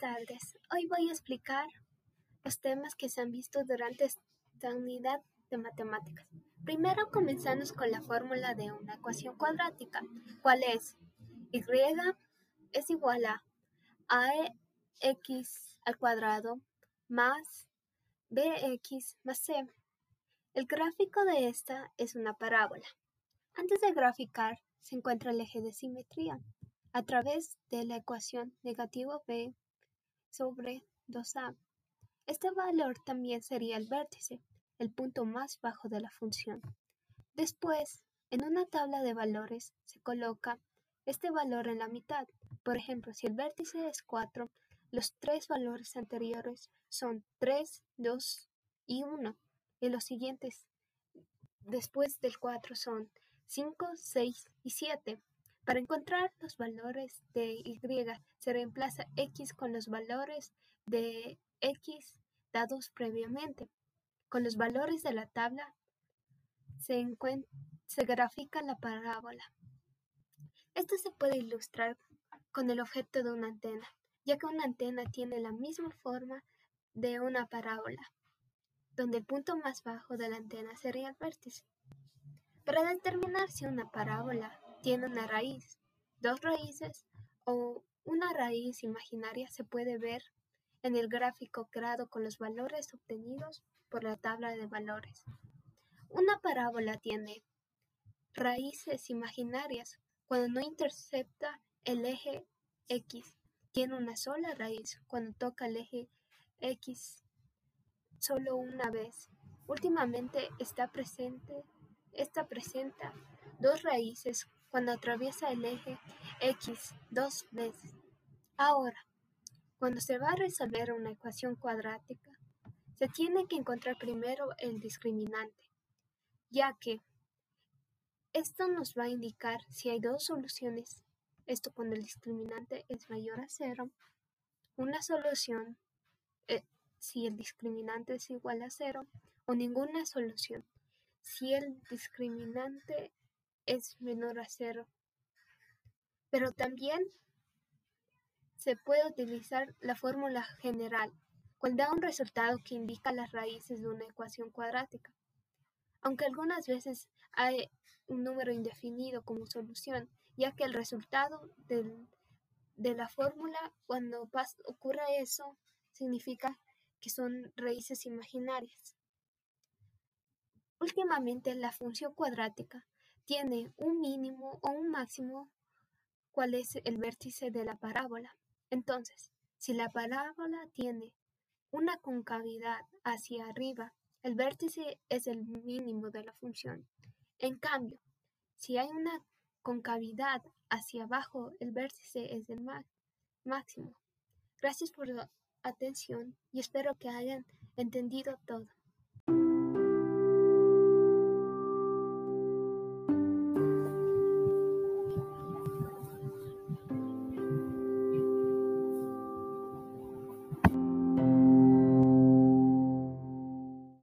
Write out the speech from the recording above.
Tardes. Hoy voy a explicar los temas que se han visto durante esta unidad de matemáticas. Primero comenzamos con la fórmula de una ecuación cuadrática, ¿Cuál es y es igual a ax al cuadrado más bx más c. El gráfico de esta es una parábola. Antes de graficar se encuentra el eje de simetría a través de la ecuación negativo b sobre 2a. Este valor también sería el vértice, el punto más bajo de la función. Después, en una tabla de valores se coloca este valor en la mitad. Por ejemplo, si el vértice es 4, los tres valores anteriores son 3, 2 y 1. Y los siguientes después del 4 son 5, 6 y 7. Para encontrar los valores de y se reemplaza x con los valores de x dados previamente. Con los valores de la tabla se, grafica la parábola. Esto se puede ilustrar con el objeto de una antena, ya que una antena tiene la misma forma de una parábola, donde el punto más bajo de la antena sería el vértice. Para determinar si una parábola tiene una raíz, dos raíces o una raíz imaginaria se puede ver en el gráfico creado con los valores obtenidos por la tabla de valores. Una parábola tiene raíces imaginarias cuando no intercepta el eje X. Tiene una sola raíz cuando toca el eje X solo una vez. Últimamente está presente, esta presenta dos raíces cuando atraviesa el eje X dos veces. Ahora, cuando se va a resolver una ecuación cuadrática, se tiene que encontrar primero el discriminante, ya que esto nos va a indicar si hay dos soluciones, esto cuando el discriminante es mayor a cero, una solución eh, si el discriminante es igual a cero o ninguna solución si el discriminante es menor a cero. Pero también se puede utilizar la fórmula general, cual da un resultado que indica las raíces de una ecuación cuadrática. Aunque algunas veces hay un número indefinido como solución, ya que el resultado de la fórmula, cuando ocurra eso, significa que son raíces imaginarias. Últimamente, la función cuadrática tiene un mínimo o un máximo, cuál es el vértice de la parábola. Entonces, si la parábola tiene una concavidad hacia arriba, el vértice es el mínimo de la función. En cambio, si hay una concavidad hacia abajo, el vértice es el máximo. Gracias por la atención y espero que hayan entendido todo.